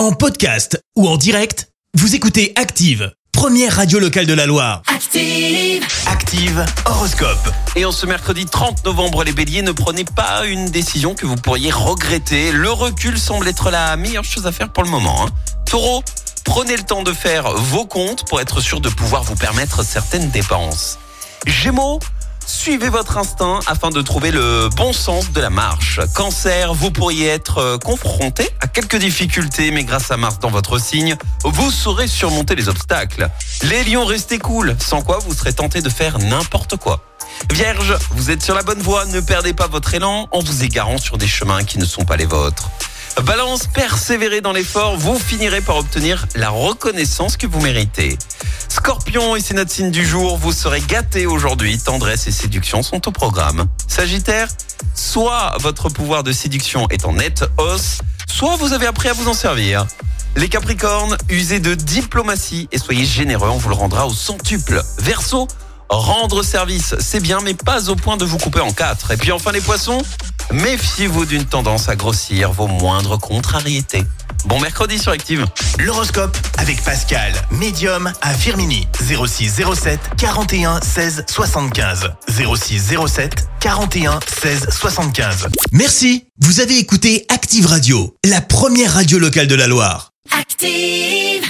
En podcast ou en direct, vous écoutez Active, première radio locale de la Loire. Active. Active Horoscope. Et en ce mercredi 30 novembre, les béliers, ne prenez pas une décision que vous pourriez regretter. Le recul semble être la meilleure chose à faire pour le moment. hein. Taureau, prenez le temps de faire vos comptes pour être sûr de pouvoir vous permettre certaines dépenses. Gémeaux, suivez votre instinct afin de trouver le bon sens de la marche. Cancer, vous pourriez être euh, confronté à quelques difficultés, mais grâce à Mars dans votre signe, vous saurez surmonter les obstacles. Les lions, restez cool, sans quoi vous serez tenté de faire n'importe quoi. Vierge, vous êtes sur la bonne voie, ne perdez pas votre élan en vous égarant sur des chemins qui ne sont pas les vôtres. Balance, persévérez dans l'effort, vous finirez par obtenir la reconnaissance que vous méritez. Et c'est notre signe du jour, vous serez gâté aujourd'hui, tendresse et séduction sont au programme. Sagittaire, soit votre pouvoir de séduction est en nette hausse, soit vous avez appris à vous en servir. Les Capricornes, usez de diplomatie et soyez généreux, on vous le rendra au centuple. Verseau, rendre service, c'est bien, mais pas au point de vous couper en quatre. Et puis enfin les Poissons, méfiez-vous d'une tendance à grossir vos moindres contrariétés. Bon mercredi sur Active. L'horoscope avec Pascal, médium à Firmini. 06 07 41 16 75. 06 07 41 16 75. Merci, vous avez écouté Active Radio, la première radio locale de la Loire. Active.